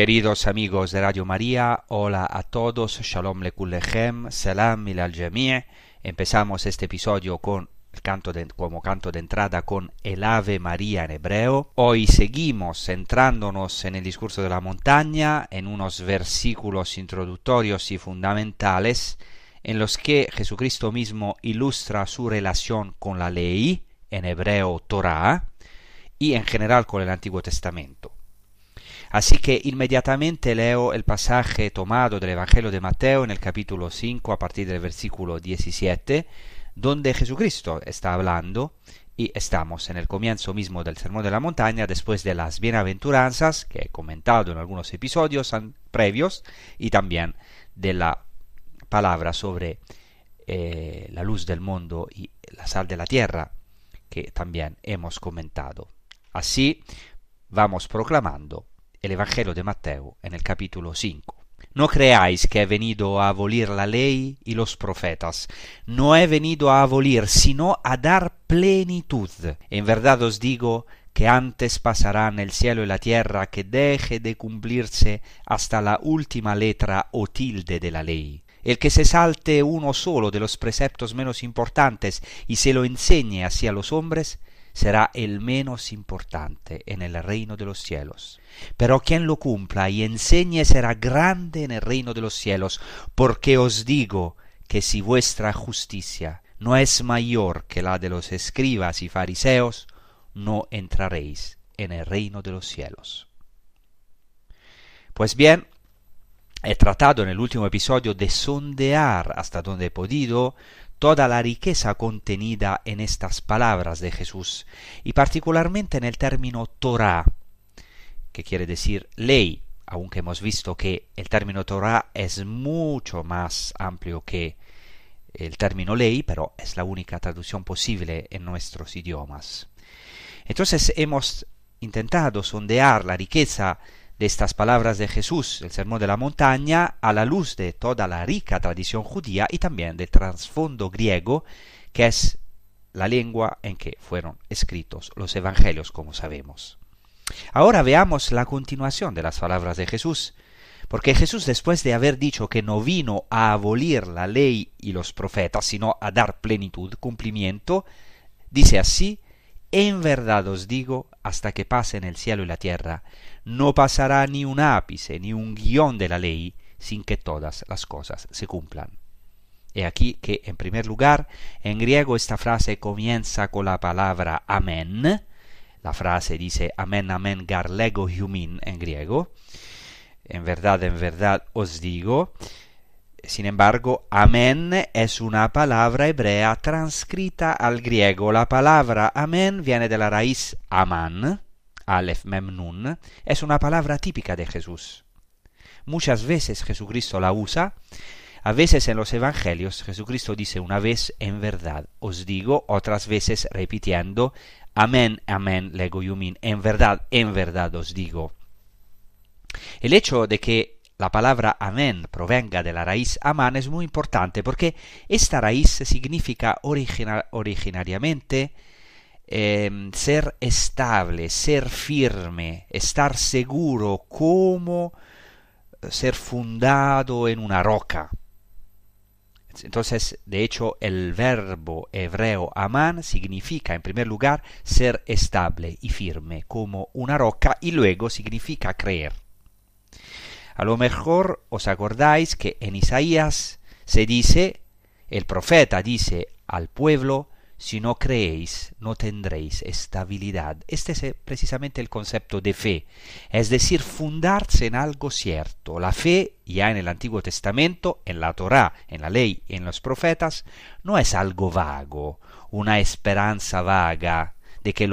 Queridos amigos de Radio María, hola a todos, Shalom Lekulechem, Salam al Jami'. Empezamos este episodio con canto como canto de entrada con el Ave María en hebreo. Hoy seguimos centrándonos en el discurso de la montaña, en unos versículos introductorios y fundamentales en los que Jesucristo mismo ilustra su relación con la ley, en hebreo Torah, y en general con el Antiguo Testamento. Así que inmediatamente leo el pasaje tomado del Evangelio de Mateo en el capítulo 5 a partir del versículo 17, donde Jesucristo está hablando y estamos en el comienzo mismo del Sermón de la Montaña, después de las bienaventuranzas que he comentado en algunos episodios previos y también de la palabra sobre eh, la luz del mundo y la sal de la tierra que también hemos comentado. Así vamos proclamando el Evangelio de Mateo en el capítulo 5. No creáis que he venido a abolir la ley y los profetas. No he venido a abolir, sino a dar plenitud. En verdad os digo que antes pasarán el cielo y la tierra que deje de cumplirse hasta la última letra o tilde de la ley. El que se salte uno solo de los preceptos menos importantes y se lo enseñe así a los hombres, será el menos importante en el reino de los cielos. Pero quien lo cumpla y enseñe será grande en el reino de los cielos, porque os digo que si vuestra justicia no es mayor que la de los escribas y fariseos, no entraréis en el reino de los cielos. Pues bien, he tratado en el último episodio de sondear hasta donde he podido toda la riqueza contenida en estas palabras de Jesús, y particularmente en el término Torah, que quiere decir ley, aunque hemos visto que el término Torah es mucho más amplio que el término ley, pero es la única traducción posible en nuestros idiomas. Entonces hemos intentado sondear la riqueza de estas palabras de Jesús, el Sermón de la Montaña, a la luz de toda la rica tradición judía y también del trasfondo griego, que es la lengua en que fueron escritos los evangelios, como sabemos. Ahora veamos la continuación de las palabras de Jesús, Porque Jesús después de haber dicho que no vino a abolir la ley y los profetas, sino a dar plenitud, cumplimiento, dice así, en verdad os digo, hasta que pasen el cielo y la tierra, no pasará ni un ápice ni un guion de la ley sin que todas las cosas se cumplan. He aquí que, en primer lugar, en griego esta frase comienza con la palabra amén. La frase dice amén, amén, garlego humin en griego. En verdad, en verdad os digo. Sin embargo, amén es una palabra hebrea transcrita al griego. La palabra amén viene de la raíz aman, alef mem nun. Es una palabra típica de Jesús. Muchas veces Jesucristo la usa. A veces en los evangelios Jesucristo dice una vez en verdad os digo, otras veces repitiendo amén, amén, lego yumin, en verdad, en verdad os digo. El hecho de que la palabra amén provenga de la raíz amán es muy importante porque esta raíz significa originariamente eh, ser estable, ser firme, estar seguro, como ser fundado en una roca. Entonces, de hecho, el verbo hebreo amán significa, en primer lugar, ser estable y firme como una roca y luego significa creer. A lo mejor os acordáis que en Isaías se dice, el profeta dice al pueblo, si no creéis, no tendréis estabilidad. Este es eh, precisamente el concepto de fe, es decir, fundarse en algo cierto. La fe, ya en el Antiguo Testamento, en la Torá, en la ley, en los profetas, no es algo vago, una esperanza vaga de que,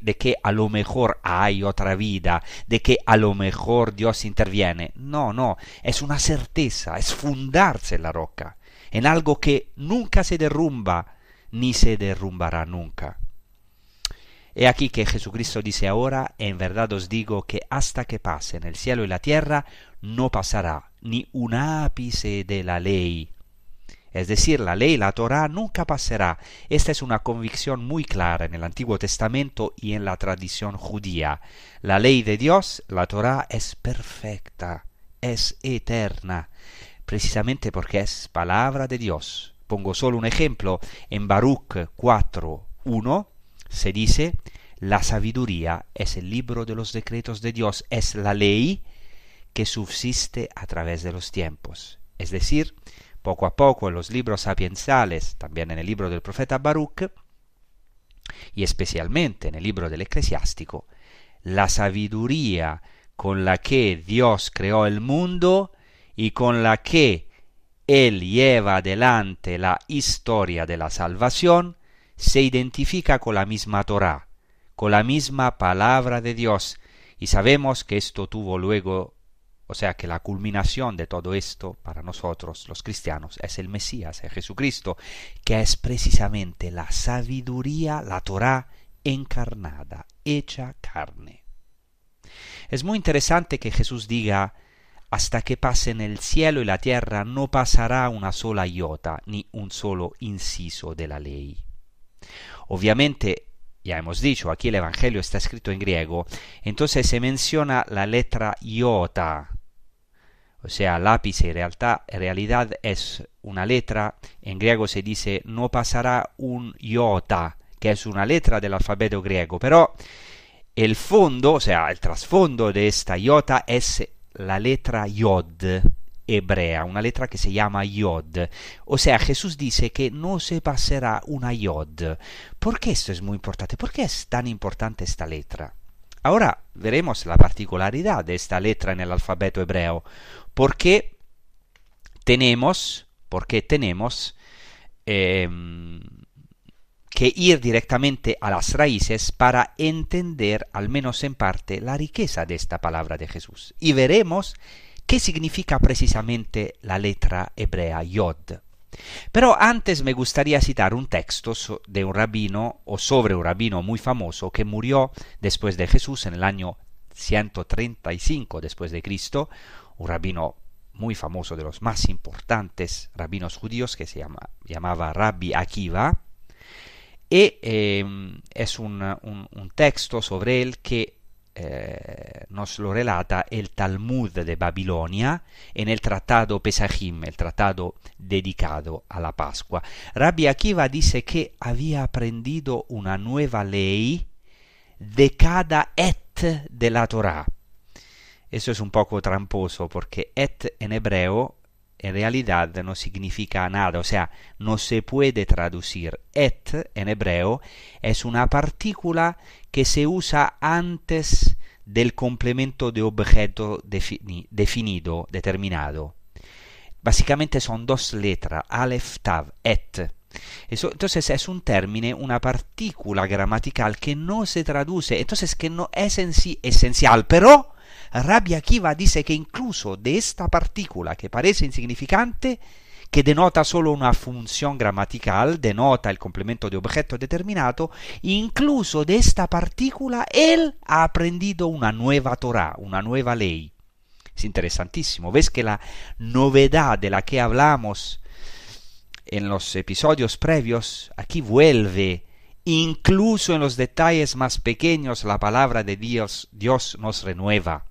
de que a lo mejor hay otra vida, de que a lo mejor Dios interviene. No, no, es una certeza, es fundarse en la roca, en algo que nunca se derrumba, ni se derrumbará nunca. He aquí que Jesucristo dice ahora, en verdad os digo que hasta que pasen el cielo y la tierra, no pasará ni un ápice de la ley. Es decir, la ley, la Torah, nunca pasará. Esta es una convicción muy clara en el Antiguo Testamento y en la tradición judía. La ley de Dios, la Torah, es perfecta, es eterna, precisamente porque es palabra de Dios, Pongo solo un ejemplo. En Baruch 4.1 se dice, la sabiduría es el libro de los decretos de Dios, es la ley que subsiste a través de los tiempos. Es decir, poco a poco en los libros sapiensales, también en el libro del profeta Baruch, y especialmente en el libro del eclesiástico, la sabiduría con la que Dios creó el mundo y con la que él lleva adelante la historia de la salvación, se identifica con la misma Torah, con la misma palabra de Dios, y sabemos que esto tuvo luego, o sea que la culminación de todo esto para nosotros los cristianos es el Mesías, es Jesucristo, que es precisamente la sabiduría, la Torah encarnada, hecha carne. Es muy interesante que Jesús diga hasta que pasen el cielo y la tierra no pasará una sola iota ni un solo inciso de la ley. Obviamente, ya hemos dicho, aquí el Evangelio está escrito en griego, entonces se menciona la letra iota, o sea, lápice en realidad es una letra, en griego se dice no pasará un iota, que es una letra del alfabeto griego, pero el fondo, o sea, el trasfondo de esta iota es la letra Yod hebrea, una letra que se llama Yod. O sea, Jesús dice que no se pasará una Yod. ¿Por qué esto es muy importante? ¿Por qué es tan importante esta letra? Ahora veremos la particularidad de esta letra en el alfabeto hebreo. Porque tenemos, porque tenemos eh, que ir directamente a las raíces para entender, al menos en parte, la riqueza de esta palabra de Jesús. Y veremos qué significa precisamente la letra hebrea Yod. Pero antes me gustaría citar un texto de un rabino o sobre un rabino muy famoso que murió después de Jesús en el año 135 después de Cristo, un rabino muy famoso de los más importantes rabinos judíos que se llama, llamaba Rabbi Akiva, y em, es un, un, texto sobre él que eh, nos lo relata el Talmud de Babilonia en el tratado Pesachim, el tratado dedicado a la Pascua. Rabbi Akiva dice que había aprendido una nueva ley de cada et de la Torah. Eso es un poco tramposo porque et en hebreo en realidad no significa nada, o sea, no se puede traducir. Et en hebreo es una partícula que se usa antes del complemento de objeto definido, determinado. Básicamente son dos letras, alef, tav, et. Entonces es un término, una partícula gramatical que no se traduce, entonces que no es en sí esencial, pero Rabbi Akiva dice que incluso de esta partícula que parece insignificante, que denota solo una función gramatical, denota el complemento de objeto determinado, incluso de esta partícula él ha aprendido una nueva Torah, una nueva ley. Es interesantísimo. Ves que la novedad de la que hablamos en los episodios previos aquí vuelve incluso en los detalles más pequeños la palabra de Dios, Dios nos renueva.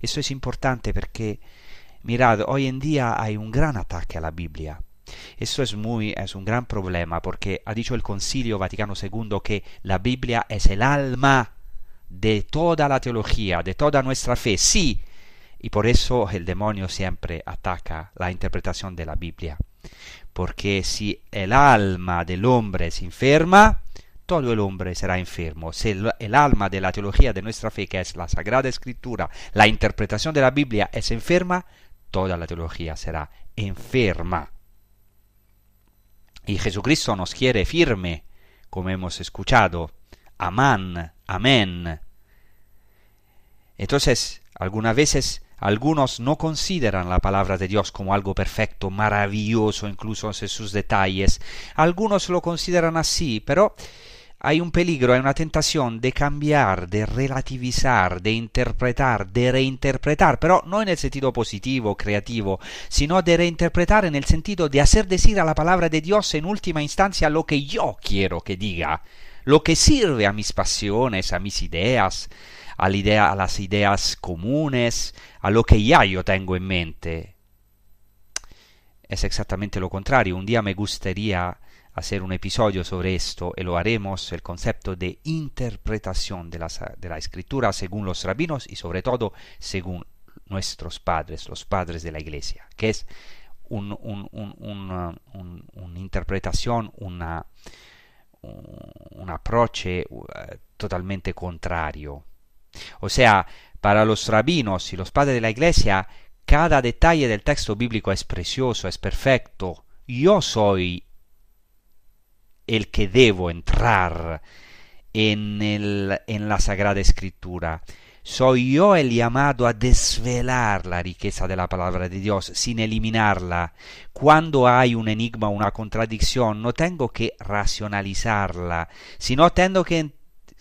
Eso es importante porque, mirad, hoy en día hay un gran ataque a la Biblia. Eso es muy es un gran problema porque ha dicho el Concilio Vaticano II que la Biblia es el alma de toda la teología, de toda nuestra fe. Sí, y por eso el demonio siempre ataca la interpretación de la Biblia. Porque si el alma del hombre se enferma, todo el hombre será enfermo. Si el, alma de la teología de nuestra fe, que es la Sagrada Escritura, la interpretación de la Biblia, es enferma, toda la teología será enferma. Y Jesucristo nos quiere firme, como hemos escuchado. Amán, amén. Entonces, algunas veces algunos no consideran la palabra de Dios como algo perfecto, maravilloso, incluso en sus detalles. Algunos lo consideran así, pero hay un peligro, hay una tentación de cambiar, de relativizar, de interpretar, de reinterpretar, pero no en el sentido positivo, creativo, sino de reinterpretar en el sentido de hacer decir a la palabra de Dios en última instancia lo que yo quiero que diga, lo que sirve a mis pasiones, a mis ideas, a, la idea, a las ideas comunes, a lo que ya yo tengo en mente. Es exactamente lo contrario. Un día me gustaría hacer un episodio sobre esto y lo haremos, el concepto de interpretación de la, de la escritura según los rabinos y sobre todo según nuestros padres, los padres de la iglesia, que es un, un, una interpretación, un approach uh, totalmente contrario. O sea, para los rabinos y los padres de la iglesia, cada detalle del texto bíblico es precioso, es perfecto. Yo soy el que debo entrar en, el, en la Sagrada Escritura. Soy yo el llamado a desvelar la riqueza de la palabra de Dios sin eliminarla. Cuando hay un enigma, una contradicción, no tengo que racionalizarla, sino tengo que,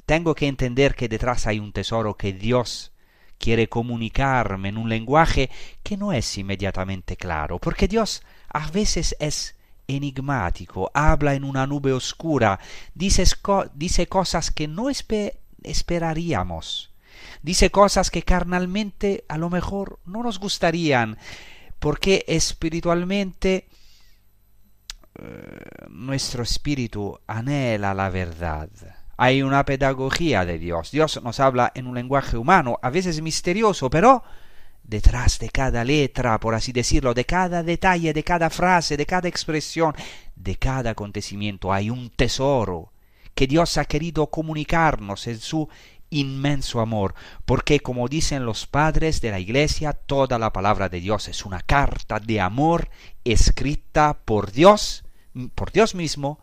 tengo que entender que detrás hay un tesoro que Dios quiere comunicarme en un lenguaje que no es inmediatamente claro, porque Dios a veces es enigmático, habla en una nube oscura, dice, dice cosas que no esperaríamos, dice cosas que carnalmente a lo mejor no nos gustarían, porque espiritualmente eh, nuestro espíritu anhela la verdad. Hay una pedagogía de Dios. Dios nos habla en un lenguaje humano, a veces misterioso, pero detrás de cada letra, por así decirlo, de cada detalle, de cada frase, de cada expresión, de cada acontecimiento hay un tesoro que Dios ha querido comunicarnos en su inmenso amor, porque como dicen los padres de la Iglesia, toda la palabra de Dios es una carta de amor escrita por Dios, por Dios mismo,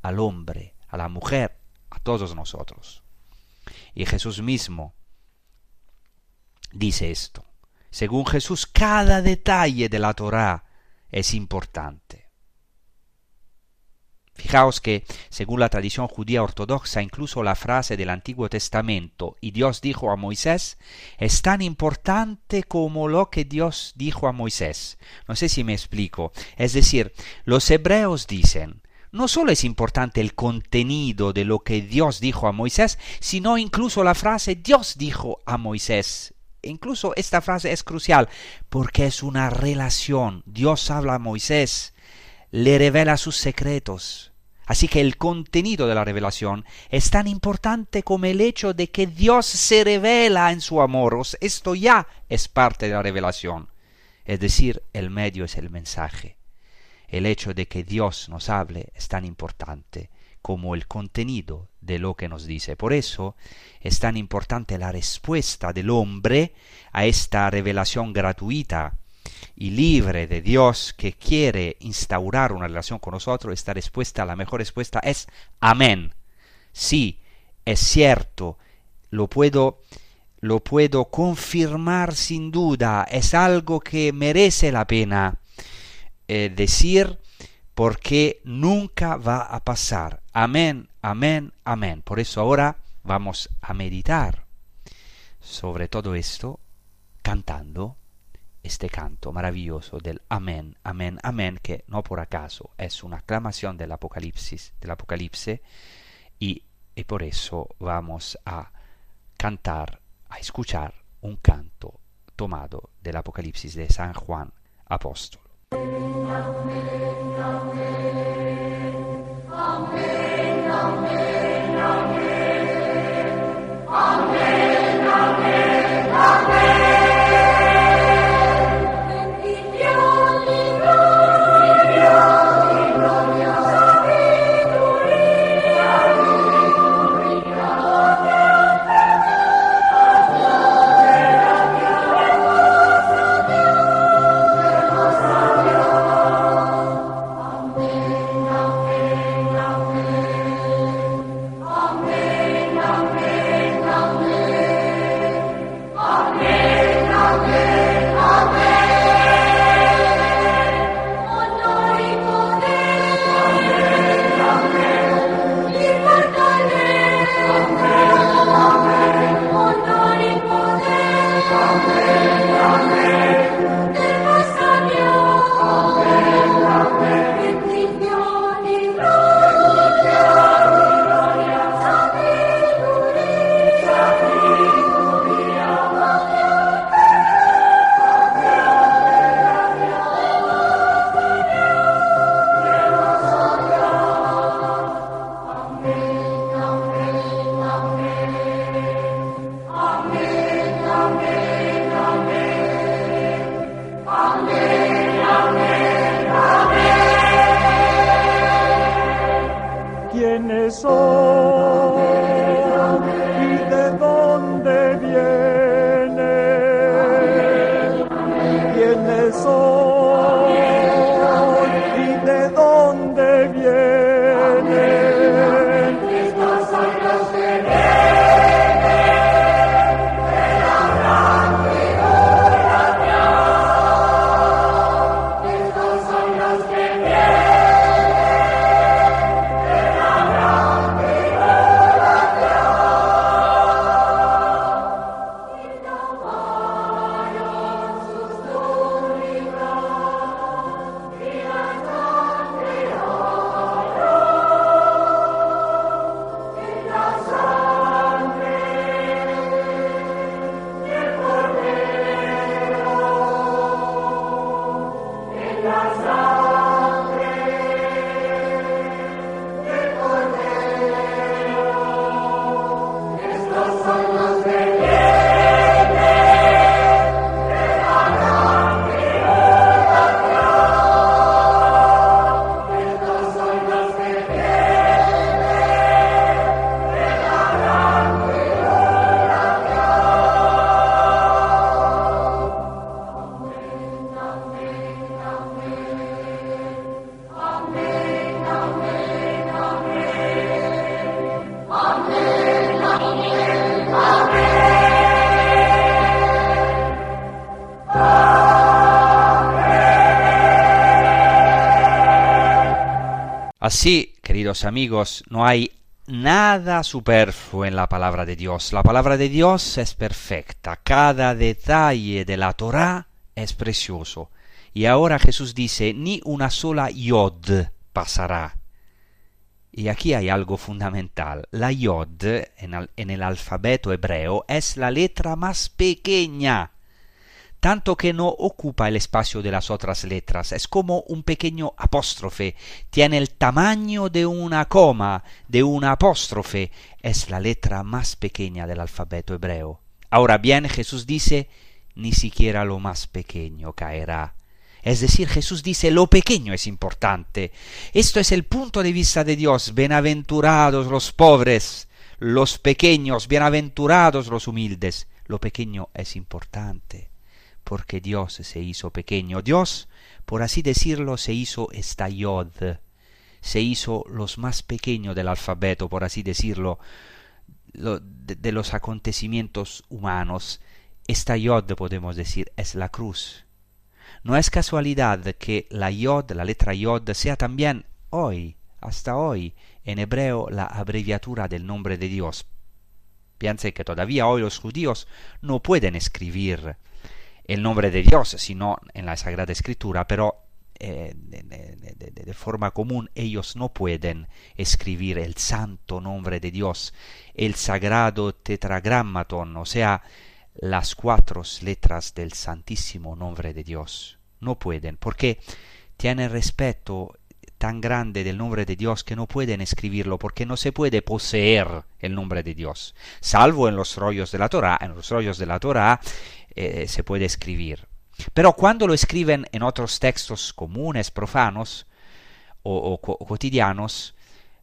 al hombre, a la mujer, a todos nosotros. Y Jesús mismo dice esto. Según Jesús, cada detalle de la Torá es importante. Fijaos que, según la tradición judía ortodoxa, incluso la frase del Antiguo Testamento, y Dios dijo a Moisés, es tan importante como lo que Dios dijo a Moisés. No sé si me explico. Es decir, los hebreos dicen, no solo es importante el contenido de lo que Dios dijo a Moisés, sino incluso la frase Dios dijo a Moisés. Incluso esta frase es crucial porque es una relación. Dios habla a Moisés, le revela sus secretos. Así que el contenido de la revelación es tan importante como el hecho de que Dios se revela en su amor. Esto ya es parte de la revelación. Es decir, el medio es el mensaje. El hecho de que Dios nos hable es tan importante como el contenido de lo que nos dice. Por eso es tan importante la respuesta del hombre a esta revelación gratuita y libre de Dios que quiere instaurar una relación con nosotros. Esta respuesta, la mejor respuesta es amén. Sí, es cierto, lo puedo lo puedo confirmar sin duda, es algo que merece la pena eh, decir porque nunca va a pasar. Amén, amén, amén. Por eso ahora vamos a meditar sobre todo esto cantando este canto maravilloso del amén, amén, amén, que no por acaso es una aclamación del Apocalipsis, del Apocalipse, y, y por eso vamos a cantar, a escuchar un canto tomado del Apocalipsis de San Juan Apóstol. Amen. soul. Así, queridos amigos, no hay nada superfluo en la palabra de Dios. La palabra de Dios es perfecta. Cada detalle de la Torah es precioso. Y ahora Jesús dice, ni una sola yod pasará. Y aquí hay algo fundamental. La yod en el alfabeto hebreo es la letra más pequeña, tanto que no ocupa el espacio de las otras letras. Es como un pequeño apóstrofe. Tiene el tamaño de una coma, de una apóstrofe. Es la letra más pequeña del alfabeto hebreo. Ahora bien, Jesús dice, ni siquiera lo más pequeño caerá. Es decir, Jesús dice lo pequeño es importante. Esto es el punto de vista de Dios. Bienaventurados los pobres, los pequeños, bienaventurados los humildes. Lo pequeño es importante, porque Dios se hizo pequeño. Dios, por así decirlo, se hizo esta yod. Se hizo los más pequeños del alfabeto, por así decirlo, lo- de, de los acontecimientos humanos. Esta yod, podemos decir, es la cruz. No es casualidad que la yod, la letra yod, sea también hoy, hasta hoy, en hebreo la abreviatura del nombre de Dios. Piense que todavía hoy los judíos no pueden escribir el nombre de Dios, sino en la Sagrada Escritura, pero eh, de, forma común ellos no pueden escribir el santo nombre de Dios, el sagrado tetragrammaton, o sea, las cuatro letras del santísimo nombre de Dios. No pueden, porque tienen respeto tan grande del nombre de Dios que no pueden escribirlo, porque no se puede poseer el nombre de Dios, salvo en los rollos de la Torah. En los rollos de la Torah eh, se puede escribir. Pero cuando lo escriben en otros textos comunes, profanos o, o co- cotidianos,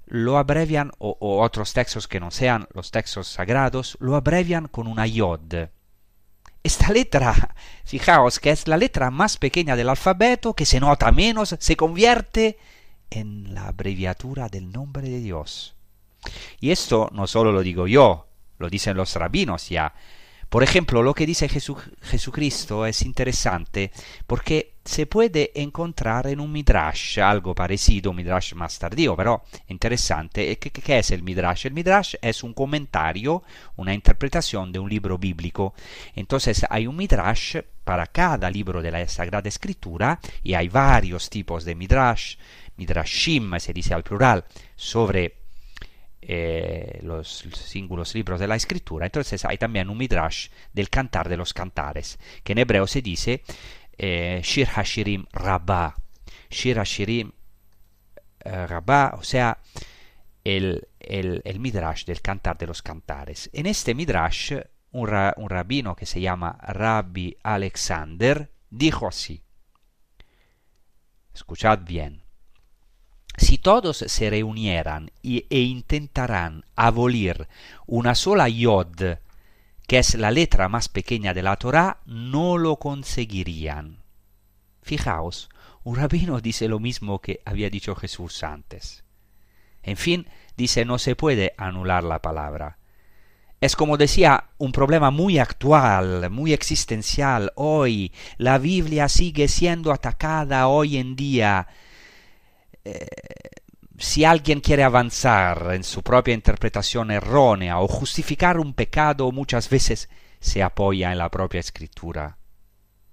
lo abrevian, o, o otros textos que no sean los textos sagrados, lo abrevian con una yod. Esta letra, fijaos que es la letra más pequeña del alfabeto, que se nota menos, se convierte en la abreviatura del nombre de Dios. Y esto no solo lo digo yo, lo dicen los rabinos ya. Por ejemplo, lo que dice Jesu- Jesucristo es interesante porque se puede encontrar en un midrash, algo parecido, un midrash más tardío, pero interesante. ¿Qué, qué- qué es el midrash? El midrash es un comentario, una interpretación de un libro bíblico. Entonces hay un midrash para cada libro de la Sagrada Escritura y hay varios tipos de midrash, midrashim se dice al plural, sobre eh, los singulos libros de la escritura. Entonces hay también un midrash del cantar de los cantares, que en hebreo se dice eh, Shir Hashirim Rabbah. Shir Hashirim eh, Rabbah, o sea, el, el, el midrash del cantar de los cantares. En este midrash, un, ra- un rabino que se llama Rabbi Alexander dijo así. Escuchad bien. Si todos se reunieran y- e intentaran abolir una sola yod, que es la letra más pequeña de la Torah, no lo conseguirían. Fijaos, un rabino dice lo mismo que había dicho Jesús antes. En fin, dice no se puede anular la palabra. Es como decía, un problema muy actual, muy existencial. Hoy la Biblia sigue siendo atacada hoy en día. Eh, si alguien quiere avanzar en su propia interpretación errónea o justificar un pecado, muchas veces se apoya en la propia escritura.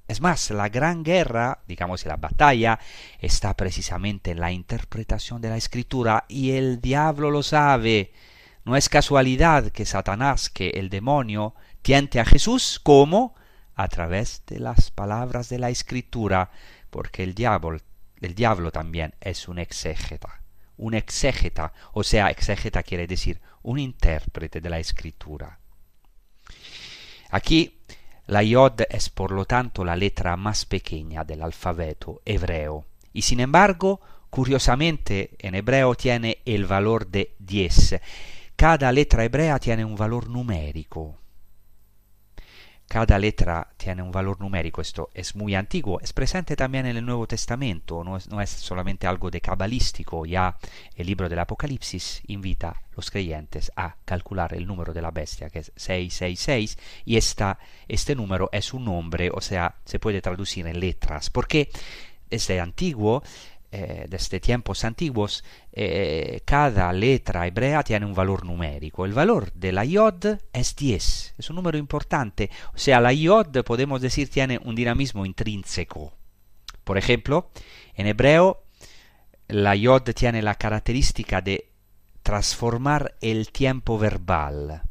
Es más, la gran guerra, digamos la batalla, está precisamente en la interpretación de la escritura y el diablo lo sabe. No es casualidad que Satanás, que el demonio, tiente a Jesús como a través de las palabras de la escritura, porque el diablo, el diablo también es un exégeta. Un exégeta, o sea, exégeta quiere decir un intérprete de la escritura. Aquí la yod es por lo tanto la letra más pequeña del alfabeto hebreo y sin embargo, curiosamente, en hebreo tiene el valor de 10. Cada letra hebrea tiene un valor numérico. Cada letra tiene un valor numérico, esto es muy antiguo, es presente también en el Nuevo Testamento, no es, es solamente algo de cabalístico, ya el libro del Apocalipsis invita a los creyentes a calcular el número de la bestia, que es 666, y este número es un nombre, o sea, se puede traducir en letras, porque desde antiguo eh, desde tiempos antiguos, eh, cada letra hebrea tiene un valor numérico. El valor de la yod es 10, es un número importante. O sea, la yod, podemos decir, tiene un dinamismo intrínseco. Por ejemplo, en hebreo, la yod tiene la característica de transformar el tiempo verbal.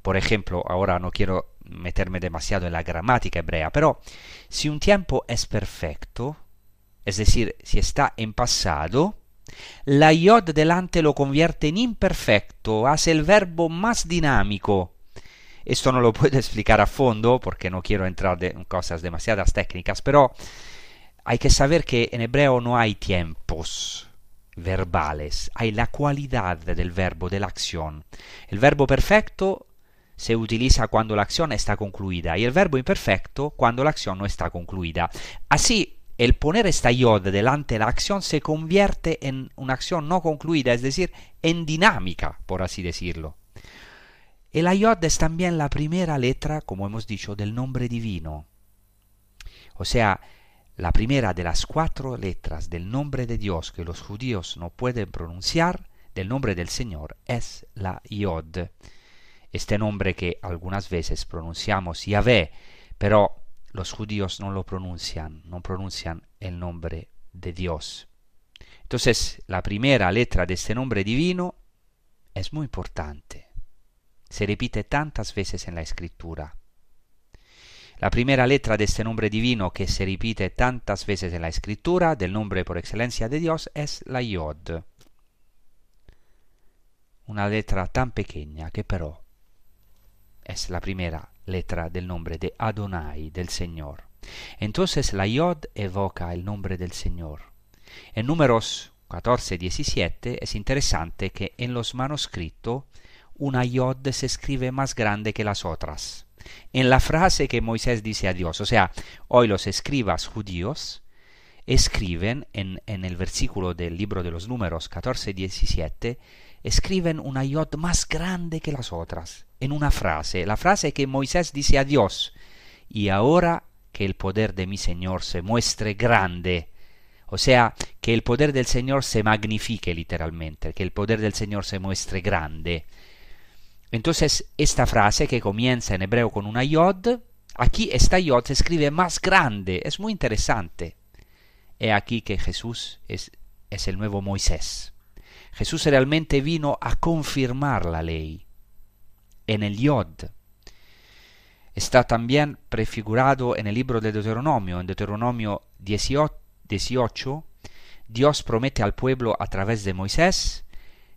Por ejemplo, ahora no quiero meterme demasiado en la gramática hebrea, pero si un tiempo es perfecto, es decir, si está en pasado, la iod delante lo convierte en imperfecto, hace el verbo más dinámico. Esto no lo puedo explicar a fondo porque no quiero entrar en cosas demasiadas técnicas, pero hay que saber que en hebreo no hay tiempos verbales, hay la cualidad del verbo, de la acción. El verbo perfecto se utiliza cuando la acción está concluida y el verbo imperfecto cuando la acción no está concluida. Así, el poner esta yod delante de la acción se convierte en una acción no concluida, es decir, en dinámica, por así decirlo. El ayod es también la primera letra, como hemos dicho, del nombre divino. O sea, la primera de las cuatro letras del nombre de Dios que los judíos no pueden pronunciar, del nombre del Señor, es la Yod. Este nombre que algunas veces pronunciamos Yahvé, pero los judíos no lo pronuncian, no pronuncian el nombre de Dios. Entonces, la primera letra de este nombre divino es muy importante. Se repite tantas veces en la escritura. La primera letra de este nombre divino que se repite tantas veces en la escritura, del nombre por excelencia de Dios, es la Yod. Una letra tan pequeña que pero es la primera letra del nombre de Adonai, del Señor. Entonces la Yod evoca el nombre del Señor. En números 14 17 es interesante que en los manuscritos una Yod se escribe más grande que las otras. En la frase que Moisés dice a Dios, o sea, hoy los escribas judíos escriben en, en el versículo del libro de los números 14 17 escriben una yod más grande que las otras, en una frase, la frase que Moisés dice a Dios, y ahora que el poder de mi Señor se muestre grande, o sea, que el poder del Señor se magnifique literalmente, que el poder del Señor se muestre grande. Entonces, esta frase que comienza en hebreo con una yod, aquí esta yod se escribe más grande, es muy interesante. He aquí que Jesús es, es el nuevo Moisés. Jesús realmente vino a confirmar la ley en el. Está también prefigurado en el libro de Deuteronomio. En Deuteronomio 18, Dios promete al pueblo a través de Moisés,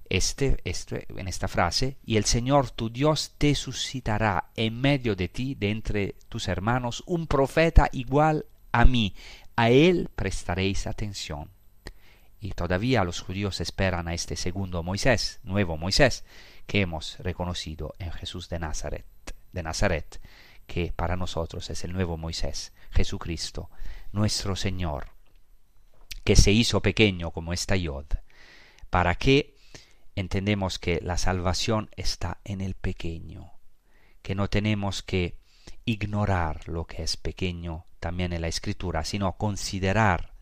este, este, en esta frase, y el Señor tu Dios te suscitará en medio de ti, de entre tus hermanos, un profeta igual a mí. A él prestaréis atención y todavía los judíos esperan a este segundo Moisés, nuevo Moisés, que hemos reconocido en Jesús de Nazaret, de Nazaret, que para nosotros es el nuevo Moisés, Jesucristo, nuestro Señor, que se hizo pequeño como esta yod, para que entendemos que la salvación está en el pequeño, que no tenemos que ignorar lo que es pequeño también en la escritura, sino considerar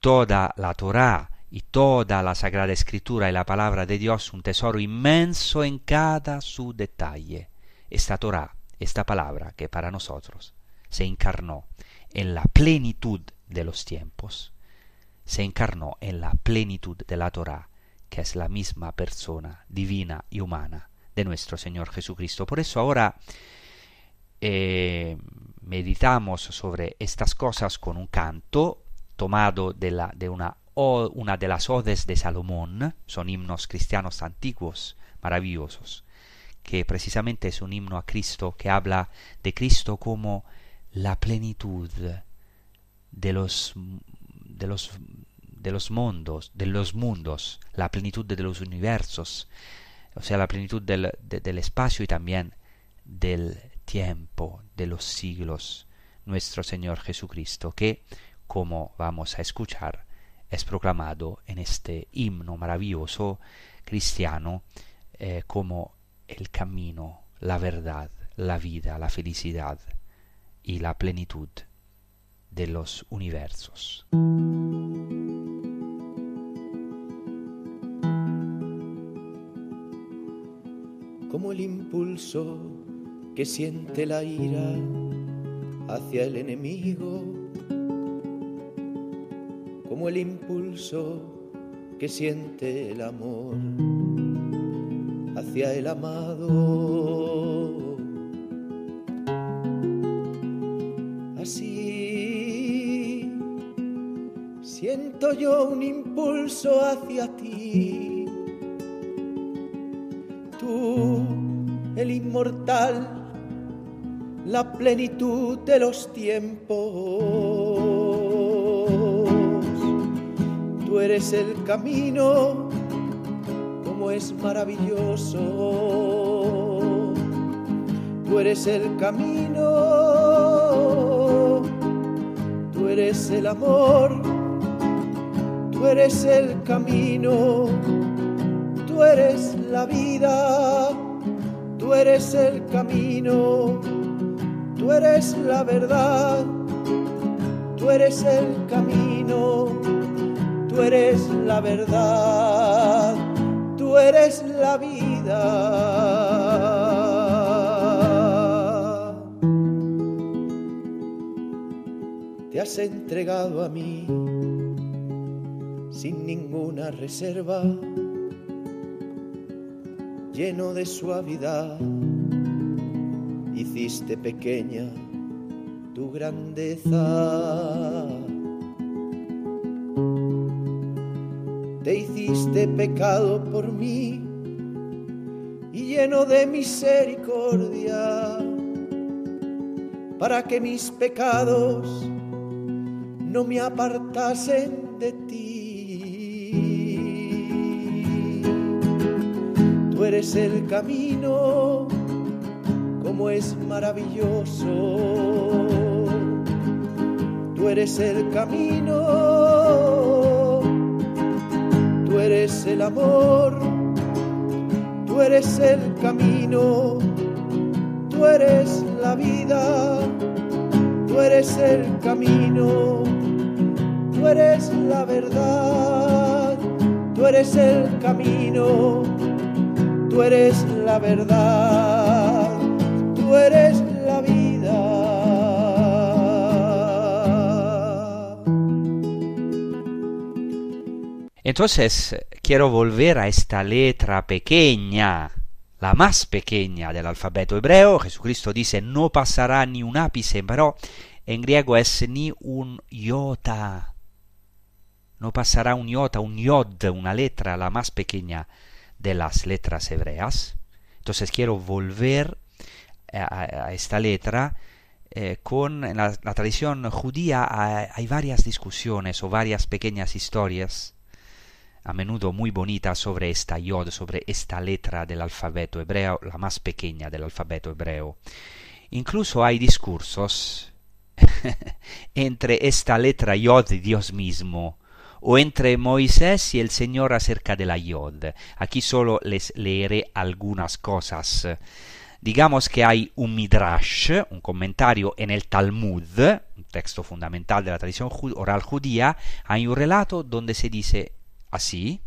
toda la Torá y toda la Sagrada Escritura y la palabra de Dios un tesoro inmenso en cada su detalle. Esta Torá, esta palabra que para nosotros se encarnó en la plenitud de los tiempos, se encarnó en la plenitud de la Torá, que es la misma persona divina y humana de nuestro Señor Jesucristo. Por eso ahora eh, meditamos sobre estas cosas con un canto tomado de, la, de una, una de las odes de Salomón, son himnos cristianos antiguos, maravillosos, que precisamente es un himno a Cristo que habla de Cristo como la plenitud de los, de los, de los mundos, de los mundos, la plenitud de los universos, o sea, la plenitud del, del espacio y también del tiempo, de los siglos, nuestro Señor Jesucristo, que como vamos a escuchar, es proclamado en este himno maravilloso cristiano eh, como el camino, la verdad, la vida, la felicidad y la plenitud de los universos. Como el impulso que siente la ira hacia el enemigo como el impulso que siente el amor hacia el amado. Así siento yo un impulso hacia ti. Tú, el inmortal, la plenitud de los tiempos. Tú eres el camino, como es maravilloso. Tú eres el camino, tú eres el amor, tú eres el camino, tú eres la vida, tú eres el camino, tú eres la verdad, tú eres el camino, tú eres la verdad, tú eres la vida. Te has entregado a mí sin ninguna reserva, lleno de suavidad, hiciste pequeña tu grandeza. Te hiciste pecado por mí y lleno de misericordia, para que mis pecados no me apartasen de ti. Tú eres el camino, como es maravilloso. Tú eres el camino, tú eres el amor, tú eres el camino, tú eres la vida, tú eres el camino, tú eres la verdad, tú eres el camino, tú eres la verdad, tú eres Entonces quiero volver a esta letra pequeña, la más pequeña del alfabeto hebreo. Jesucristo dice no pasará ni un ápice, pero en griego es ni un iota. No pasará un iota, un yod, una letra, la más pequeña de las letras hebreas. Entonces quiero volver a, esta letra eh, con la, tradición judía hay, varias discusiones o varias pequeñas historias, a menudo muy bonitas, sobre esta yod, sobre esta letra del alfabeto hebreo, la más pequeña del alfabeto hebreo. Incluso hay discursos entre esta letra yod y Dios mismo, o entre Moisés y el Señor acerca de la yod. Aquí solo les leeré algunas cosas. Digamos que hay un midrash, un comentario en el Talmud, un texto fundamental de la tradición oral judía, hay un relato donde se dice así,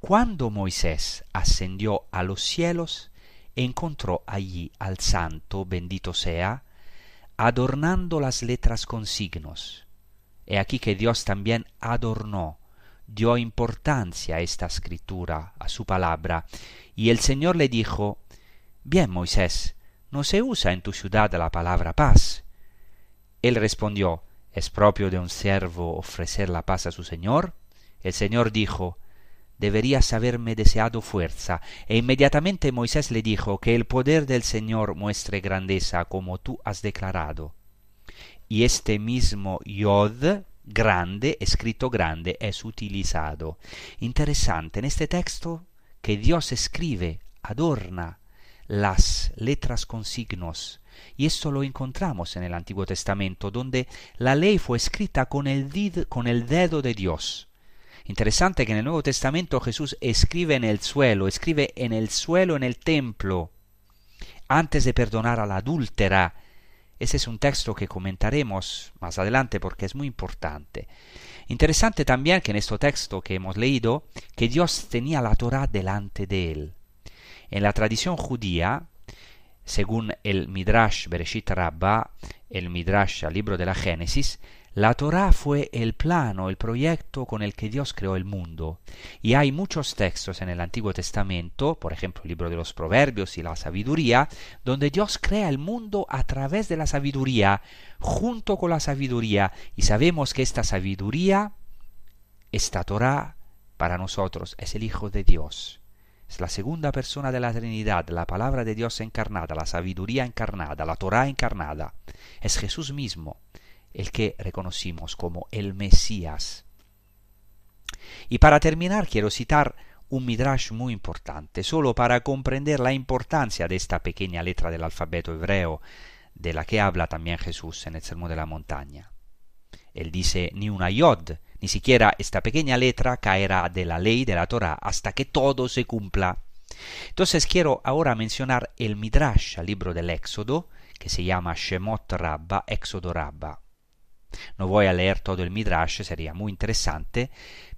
cuando Moisés ascendió a los cielos, encontró allí al santo, bendito sea, adornando las letras con signos. He aquí que Dios también adornó, dio importancia a esta escritura, a su palabra, y el Señor le dijo, Bien, Moisés, no se usa en tu ciudad la palabra paz. Él respondió, ¿es propio de un siervo ofrecer la paz a su Señor? El Señor dijo, deberías haberme deseado fuerza. E inmediatamente Moisés le dijo que el poder del Señor muestre grandeza como tú has declarado. Y este mismo yod, grande, escrito grande, es utilizado. Interesante en este texto que Dios escribe, adorna las letras con signos. Y esto lo encontramos en el Antiguo Testamento, donde la ley fue escrita con el, con el dedo de Dios. Interesante que en el Nuevo Testamento Jesús escribe en el suelo, escribe en el suelo en el templo, antes de perdonar a la adúltera. Ese es un texto que comentaremos más adelante porque es muy importante. Interesante también que en este texto que hemos leído, que Dios tenía la Torah delante de él. En la tradición judía, según el Midrash Bereshit Rabba, el Midrash al libro de la Génesis, La Torá fue el plano, el proyecto con el que Dios creó el mundo. Y hay muchos textos en el Antiguo Testamento, por ejemplo el libro de los Proverbios y la sabiduría, donde Dios crea el mundo a través de la sabiduría, junto con la sabiduría. Y sabemos que esta sabiduría, esta Torá, para nosotros es el Hijo de Dios. Es la segunda persona de la Trinidad, la palabra de Dios encarnada, la sabiduría encarnada, la Torá encarnada. Es Jesús mismo el que reconocimos como el Mesías. Y para terminar quiero citar un midrash muy importante, solo para comprender la importancia de esta pequeña letra del alfabeto hebreo, de la que habla también Jesús en el Sermón de la Montaña. Él dice ni una yod, ni siquiera esta pequeña letra caerá de la ley de la Torah hasta que todo se cumpla. Entonces quiero ahora mencionar el midrash al libro del Éxodo, que se llama Shemot Rabba, Éxodo Rabba. No voy a leer todo el Midrash, sería muy interesante,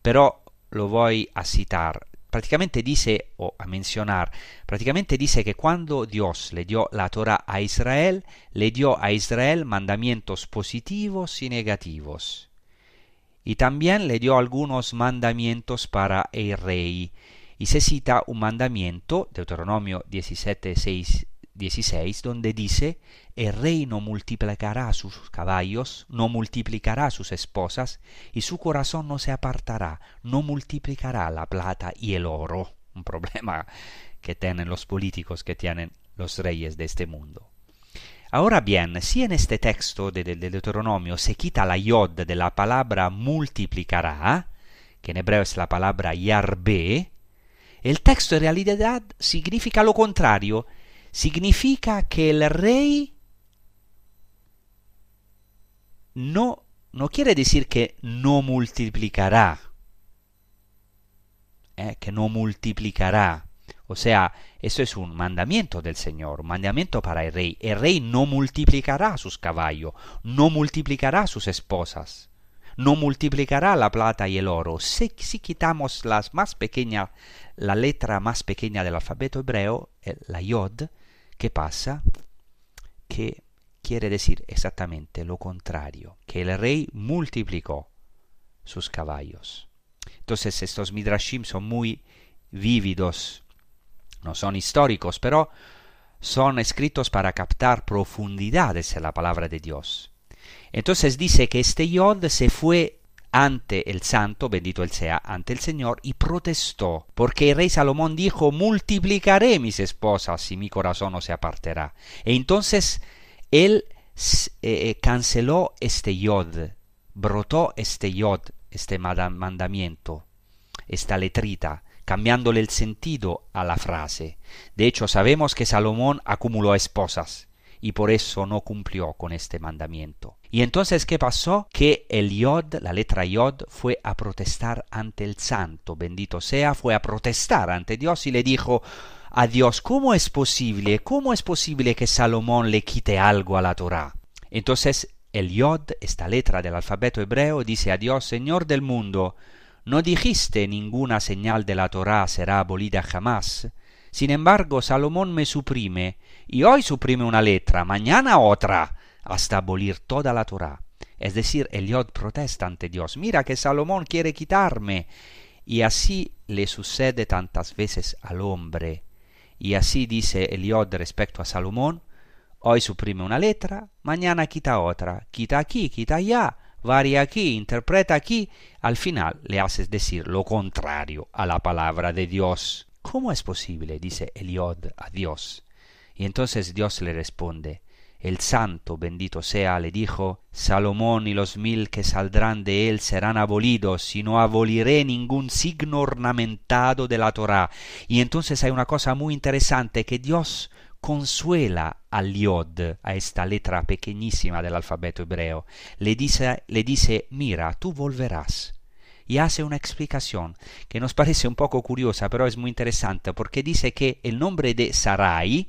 pero lo voy a citar. Prácticamente dice, o a mencionar, prácticamente dice que cuando Dios le dio la Torah a Israel, le dio a Israel mandamientos positivos y negativos. Y también le dio algunos mandamientos para el rey. Y se cita un mandamiento, Deuteronomio 17, 6, 16, donde dice, el rey no multiplicará sus caballos, no multiplicará sus esposas, y su corazón no se apartará, no multiplicará la plata y el oro. Un problema que tienen los políticos, que tienen los reyes de este mundo. Ahora bien, si en este texto de, de, de Deuteronomio se quita la yod de la palabra multiplicará, que en hebreo es la palabra yarbe, el texto en realidad significa lo contrario, significa que el rey no, no quiere decir que no multiplicará, eh, que no multiplicará. O sea, eso es un mandamiento del Señor, un mandamiento para el rey. El rey no multiplicará sus caballos, no multiplicará sus esposas, no multiplicará la plata y el oro. Si, si quitamos las más pequeña, la letra más pequeña del alfabeto hebreo, la yod, ¿Qué pasa? Que quiere decir exactamente lo contrario, que el rey multiplicó sus caballos. Entonces estos midrashim son muy vívidos, no son históricos, pero son escritos para captar profundidades en la palabra de Dios. Entonces dice que este Yod se fue ante el santo, bendito él sea, ante el Señor, y protestó, porque el rey Salomón dijo, multiplicaré mis esposas y mi corazón no se apartará. E entonces él eh, eh, canceló este yod, brotó este yod, este mandamiento, esta letrita, cambiándole el sentido a la frase. De hecho, sabemos que Salomón acumuló esposas, y por eso no cumplió con este mandamiento. Y entonces, ¿qué pasó? Que el Yod, la letra Yod, fue a protestar ante el santo, bendito sea, fue a protestar ante Dios y le dijo a Dios, ¿cómo es posible? ¿Cómo es posible que Salomón le quite algo a la Torah? Entonces, el Yod, esta letra del alfabeto hebreo, dice a Dios, Señor del mundo, ¿no dijiste ninguna señal de la Torah será abolida jamás? Sin embargo, Salomón me suprime, y hoy suprime una letra, mañana otra, hasta abolir toda la Torah. Es decir, Eliod protesta ante Dios, mira que Salomón quiere quitarme. Y así le sucede tantas veces al hombre. Y así dice Eliod respecto a Salomón, hoy suprime una letra, mañana quita otra, quita aquí, quita allá, varia aquí, interpreta aquí, al final le haces decir lo contrario a la palabra de Dios. ¿Cómo es posible? dice Eliod a Dios. Y entonces Dios le responde, el santo bendito sea le dijo, Salomón y los mil que saldrán de él serán abolidos, y no aboliré ningún signo ornamentado de la Torá. Y entonces hay una cosa muy interesante que Dios consuela a Liod, a esta letra pequeñísima del alfabeto hebreo. Le dice, le dice, mira, tú volverás y hace una explicación que nos parece un poco curiosa, pero es muy interesante, porque dice que el nombre de Sarai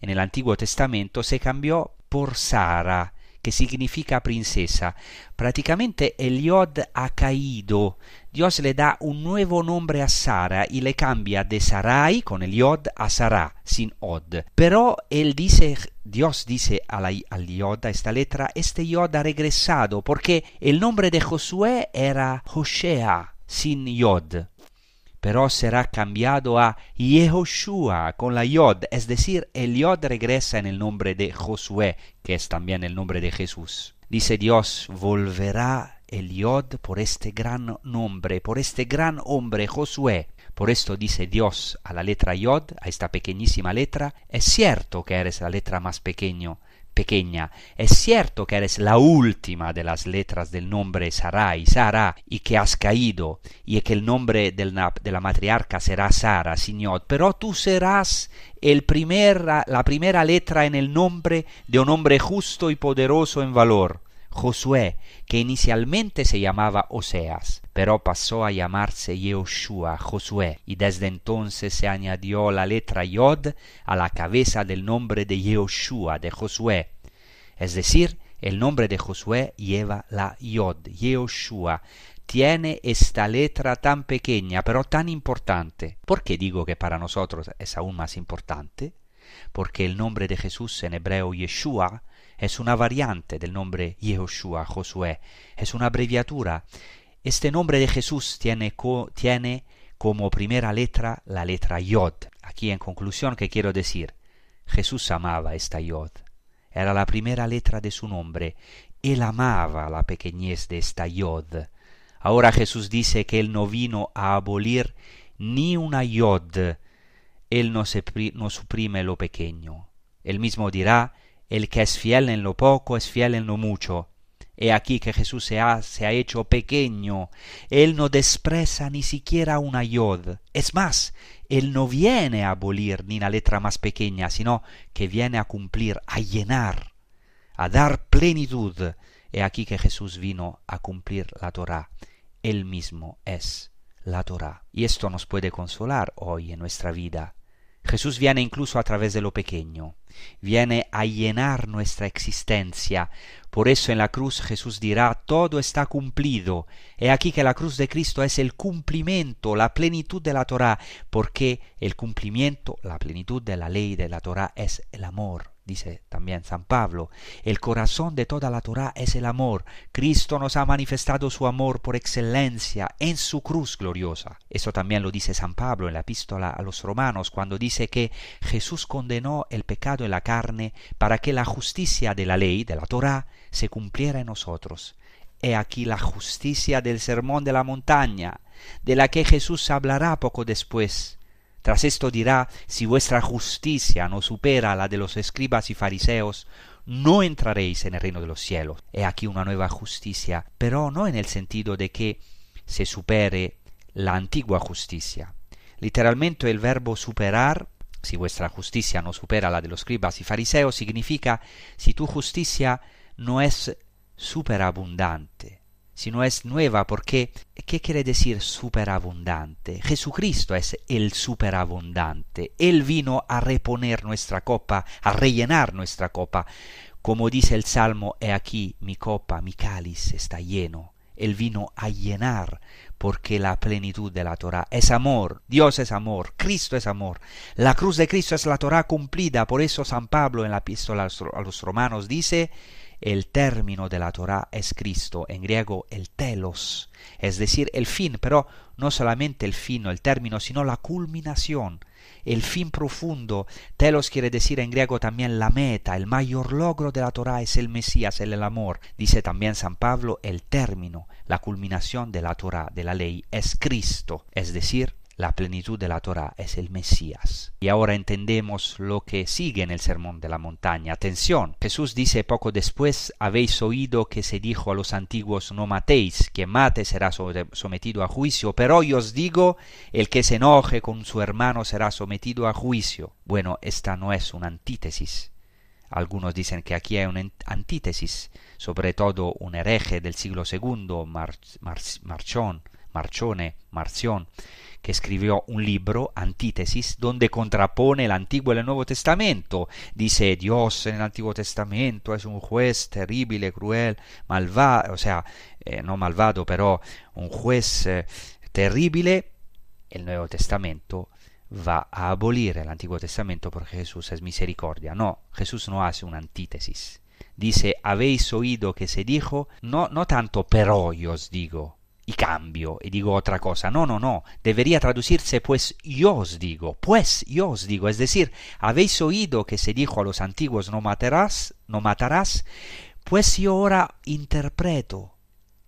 en el Antiguo Testamento se cambió por Sara, que significa princesa. Prácticamente el Yod ha caído. Dios le da un nuevo nombre a Sara y le cambia de Sarai con el Yod a Sarah sin Od. Pero él dice, Dios dice a la, al Yod, a esta letra, este Yod ha regresado porque el nombre de Josué era Hoshea sin Yod pero será cambiado a Yehoshua con la Yod, es decir, el Yod regresa en el nombre de Josué, que es también el nombre de Jesús. Dice Dios, volverá el Yod por este gran nombre, por este gran hombre Josué. Por esto dice Dios a la letra Yod, a esta pequeñísima letra, es cierto que eres la letra más pequeño, pequeña. Es cierto que eres la última de las letras del nombre Sarai, Sara, y que has caído, y que el nombre de la, de la matriarca será Sara, Señor, pero tú serás el la primera letra en el nombre de un hombre justo y poderoso en valor. Josué, que inicialmente se llamaba Oseas, pero pasó a llamarse Yehoshua, Josué, y desde entonces se añadió la letra Yod a la cabeza del nombre de Yehoshua, de Josué. Es decir, el nombre de Josué lleva la Yod, Yehoshua, tiene esta letra tan pequeña pero tan importante. ¿Por qué digo que para nosotros es aún más importante? Porque el nombre de Jesús en hebreo Yeshua es una variante del nombre Yehoshua, Josué, es una abreviatura. Este nombre de Jesús tiene, tiene como primera letra la letra Yod. Aquí en conclusión, ¿qué quiero decir? Jesús amaba esta Yod. Era la primera letra de su nombre. Él amaba la pequeñez de esta Yod. Ahora Jesús dice que Él no vino a abolir ni una Yod. Él no, se, no suprime lo pequeño. Él mismo dirá el que es fiel en lo poco es fiel en lo mucho. He aquí que Jesús se ha, se ha hecho pequeño. Él no despreza ni siquiera una yod. Es más, Él no viene a abolir ni la letra más pequeña, sino que viene a cumplir, a llenar, a dar plenitud. He aquí que Jesús vino a cumplir la Torá. Él mismo es la Torá. Y esto nos puede consolar hoy en nuestra vida. Jesús viene incluso a través de lo pequeño, viene a llenar nuestra existencia. Por eso en la cruz Jesús dirá, todo está cumplido. He aquí que la cruz de Cristo es el cumplimiento, la plenitud de la Torah, porque el cumplimiento, la plenitud de la ley de la Torah es el amor dice también San Pablo, el corazón de toda la Torá es el amor. Cristo nos ha manifestado su amor por excelencia en su cruz gloriosa. Eso también lo dice San Pablo en la epístola a los romanos cuando dice que Jesús condenó el pecado en la carne para que la justicia de la ley, de la Torá, se cumpliera en nosotros. He aquí la justicia del sermón de la montaña, de la que Jesús hablará poco después tras esto dirá, si vuestra justicia no supera la de los escribas y fariseos, no entraréis en el reino de los cielos. He aquí una nueva justicia, pero no en el sentido de que se supere la antigua justicia. Literalmente el verbo superar, si vuestra justicia no supera la de los escribas y fariseos, significa si tu justicia no es superabundante, si no es nueva, porque ¿qué quiere decir superabundante? Jesucristo es el superabundante. Él vino a reponer nuestra copa, a rellenar nuestra copa. Como dice el Salmo, he aquí mi copa, mi cáliz está lleno. Él vino a llenar porque la plenitud de la Torah es amor, Dios es amor, Cristo es amor. La cruz de Cristo es la Torah cumplida, por eso San Pablo en la epístola a los romanos dice, el término de la Torah es Cristo, en griego el telos, es decir, el fin, pero no solamente el fin o el término, sino la culminación, el fin profundo. Telos quiere decir en griego también la meta, el mayor logro de la Torah es el Mesías, el, el amor. Dice también San Pablo, el término, la culminación de la Torah, de la ley, es Cristo, es decir, la plenitud de la Torah es el Mesías. Y ahora entendemos lo que sigue en el Sermón de la Montaña. Atención, Jesús dice poco después, habéis oído que se dijo a los antiguos, no matéis, que mate será sometido a juicio, pero hoy os digo, el que se enoje con su hermano será sometido a juicio. Bueno, esta no es una antítesis. Algunos dicen que aquí hay una antítesis, sobre todo un hereje del siglo II, Marchón, Marchone, Marción, que escribió un libro, Antítesis, donde contrapone el Antiguo y el Nuevo Testamento. Dice, Dios en el Antiguo Testamento es un juez terrible, cruel, malvado, o sea, eh, no malvado, pero un juez eh, terrible. El Nuevo Testamento va a abolir el Antiguo Testamento porque Jesús es misericordia. No, Jesús no hace una antítesis. Dice, habéis oído que se dijo, no, no tanto pero yo os digo, y cambio y digo otra cosa. No, no, no. Debería traducirse pues yo os digo, pues yo os digo. Es decir, habéis oído que se dijo a los antiguos no matarás, no matarás, pues yo ahora interpreto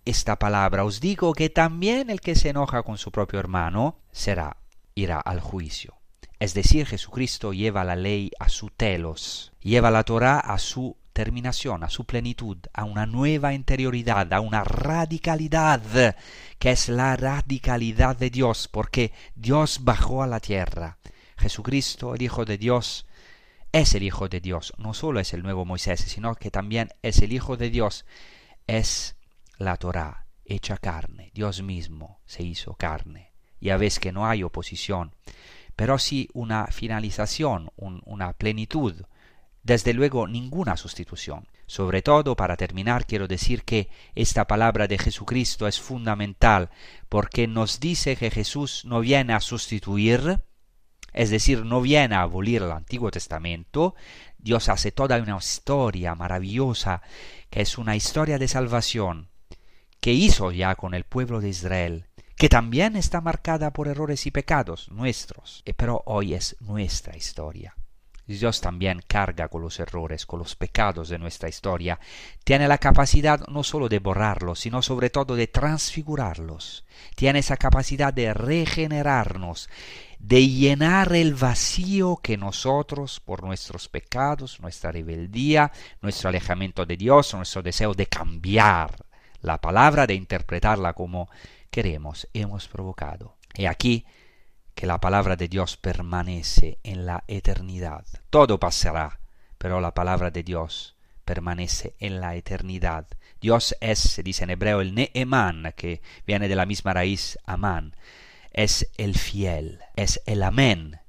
esta palabra. Os digo que también el que se enoja con su propio hermano será, irá al juicio. Es decir, Jesucristo lleva la ley a su telos, lleva la Torah a su a su plenitud, a una nueva interioridad, a una radicalidad, que es la radicalidad de Dios, porque Dios bajó a la tierra. Jesucristo, el Hijo de Dios, es el Hijo de Dios, no solo es el nuevo Moisés, sino que también es el Hijo de Dios, es la Torah hecha carne, Dios mismo se hizo carne. Ya ves que no hay oposición, pero sí una finalización, una plenitud, desde luego ninguna sustitución. Sobre todo, para terminar, quiero decir que esta palabra de Jesucristo es fundamental porque nos dice que Jesús no viene a sustituir, es decir, no viene a abolir el Antiguo Testamento, Dios hace toda una historia maravillosa, que es una historia de salvación, que hizo ya con el pueblo de Israel, que también está marcada por errores y pecados nuestros, pero hoy es nuestra historia. Dios también carga con los errores, con los pecados de nuestra historia. Tiene la capacidad no solo de borrarlos, sino sobre todo de transfigurarlos. Tiene esa capacidad de regenerarnos, de llenar el vacío que nosotros, por nuestros pecados, nuestra rebeldía, nuestro alejamiento de Dios, nuestro deseo de cambiar la palabra, de interpretarla como queremos, hemos provocado. Y aquí que la palabra de Dios permanece en la eternidad. Todo pasará, pero la palabra de Dios permanece en la eternidad. Dios es, dice en hebreo, el Neeman, que viene de la misma raíz Amán. Es el fiel, es el amén.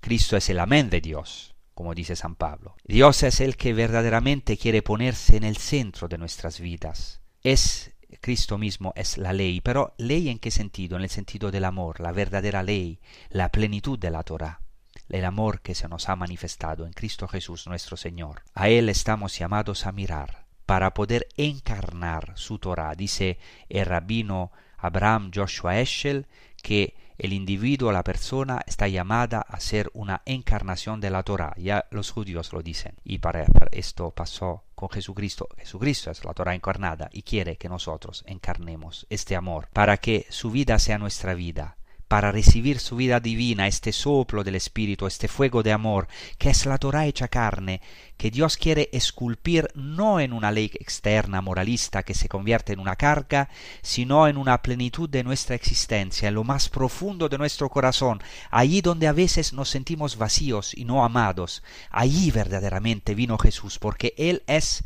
Cristo es el amén de Dios, como dice San Pablo. Dios es el que verdaderamente quiere ponerse en el centro de nuestras vidas. Es Cristo mismo es la ley, pero ley en qué sentido? En el sentido del amor, la verdadera ley, la plenitud de la Torah, el amor que se nos ha manifestado en Cristo Jesús nuestro Señor. A Él estamos llamados a mirar para poder encarnar su Torah. Dice el rabino Abraham Joshua Eschel que el individuo, la persona, está llamada a ser una encarnación de la Torah. Ya los judíos lo dicen. Y para, esto pasó con Jesucristo. Jesucristo es la Torah encarnada y quiere que nosotros encarnemos este amor para que su vida sea nuestra vida para recibir su vida divina, este soplo del Espíritu, este fuego de amor, que es la Torah hecha carne, que Dios quiere esculpir no en una ley externa moralista que se convierte en una carga, sino en una plenitud de nuestra existencia, en lo más profundo de nuestro corazón, allí donde a veces nos sentimos vacíos y no amados, allí verdaderamente vino Jesús, porque Él es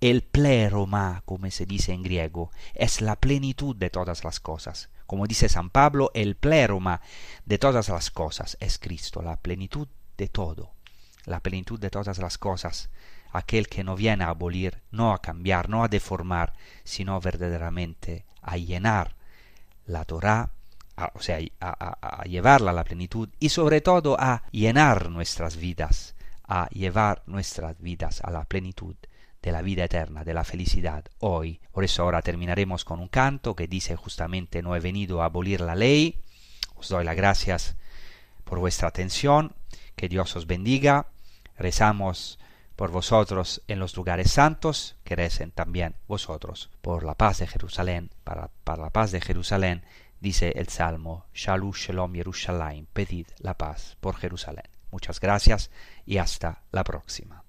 el pleroma, como se dice en griego, es la plenitud de todas las cosas. Como dice San Pablo, el pleroma de todas las cosas es Cristo, la plenitud de todo, la plenitud de todas las cosas, aquel que no viene a abolir, no a cambiar, no a deformar, sino verdaderamente a llenar la Torah, o sea, a, a llevarla a la plenitud y sobre todo a llenar nuestras vidas, a llevar nuestras vidas a la plenitud de la vida eterna, de la felicidad hoy. Por eso ahora terminaremos con un canto que dice justamente no he venido a abolir la ley. Os doy las gracias por vuestra atención, que Dios os bendiga. Rezamos por vosotros en los lugares santos, que recen también vosotros por la paz de Jerusalén, para, la paz de Jerusalén, dice el Salmo, Shalom Shalom Yerushalayim, pedid la paz por Jerusalén. Muchas gracias y hasta la próxima.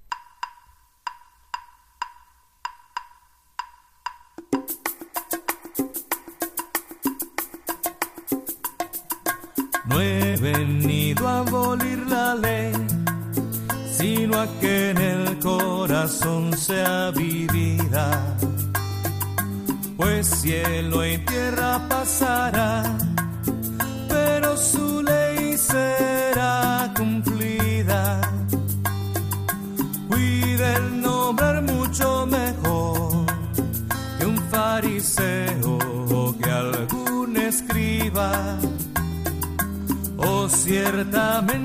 a abolir la ley, sino a que en el corazón sea vivida. Pues cielo y tierra pasará, pero su ley será cumplida. ciertamente